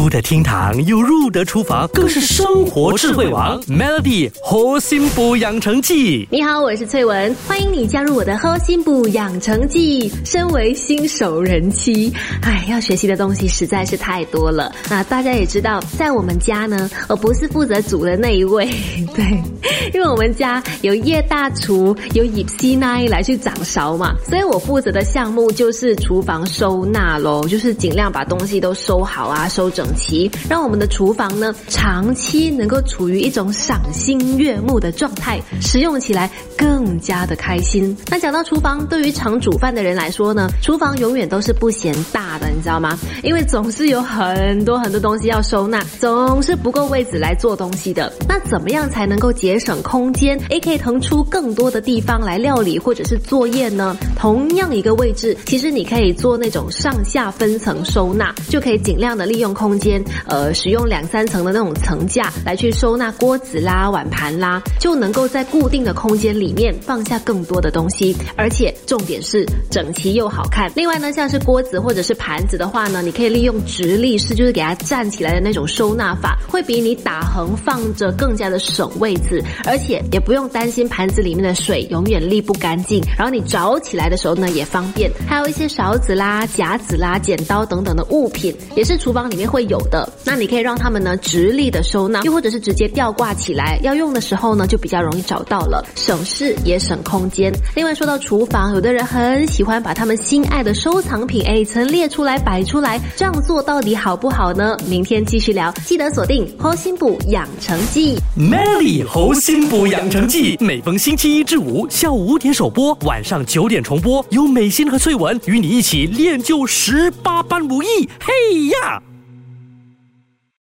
出得厅堂又入得厨房，更是生活智慧王。Melody 核心补养成记，你好，我是翠文，欢迎你加入我的核心补养成记。身为新手人妻，哎，要学习的东西实在是太多了。那大家也知道，在我们家呢，我不是负责煮的那一位，对，因为我们家有叶大厨，有以西奈来去掌勺嘛，所以我负责的项目就是厨房收纳喽，就是尽量把东西都收好啊，收整齐，让我们的厨房呢长期能够处于一种赏心悦目的状态，使用起来更加的开心。那讲到厨房，对于常煮饭的人来说呢，厨房永远都是不嫌大的，你知道吗？因为总是有很多很多东西要收纳，总是不够位置来做东西的。那怎么样才能够节省空间，也可以腾出更多的地方来料理或者是作业呢？同样一个位置，其实你可以做那种上下分层收纳，就可以尽量的利用空空间，呃，使用两三层的那种层架来去收纳锅子啦、碗盘啦，就能够在固定的空间里面放下更多的东西，而且重点是整齐又好看。另外呢，像是锅子或者是盘子的话呢，你可以利用直立式，就是给它站起来的那种收纳法，会比你打横放着更加的省位置，而且也不用担心盘子里面的水永远沥不干净，然后你找起来的时候呢也方便。还有一些勺子啦、夹子啦、剪刀等等的物品，也是厨房里面会有的。那你可以让它们呢直立的收纳，又或者是直接吊挂起来，要用的时候呢就比较容易找到了，省事也省空间。另外说到厨房，有的人很喜欢把他们心爱的收藏品哎陈列出来摆出来，这样做到底好不好呢？明天继续聊，记得锁定《호心补养成记》。Melly 猴心补养成记，每逢星期一至五下午五点首播，晚上九点重播，有美心和翠文与你一起练就十八般武艺。嘿呀！